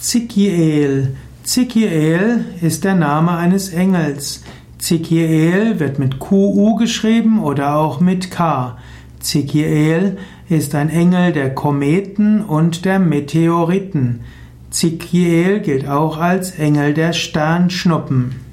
Zikiel. Zikiel ist der Name eines Engels. Zikiel wird mit QU geschrieben oder auch mit K. Zikiel ist ein Engel der Kometen und der Meteoriten. Zikiel gilt auch als Engel der Sternschnuppen.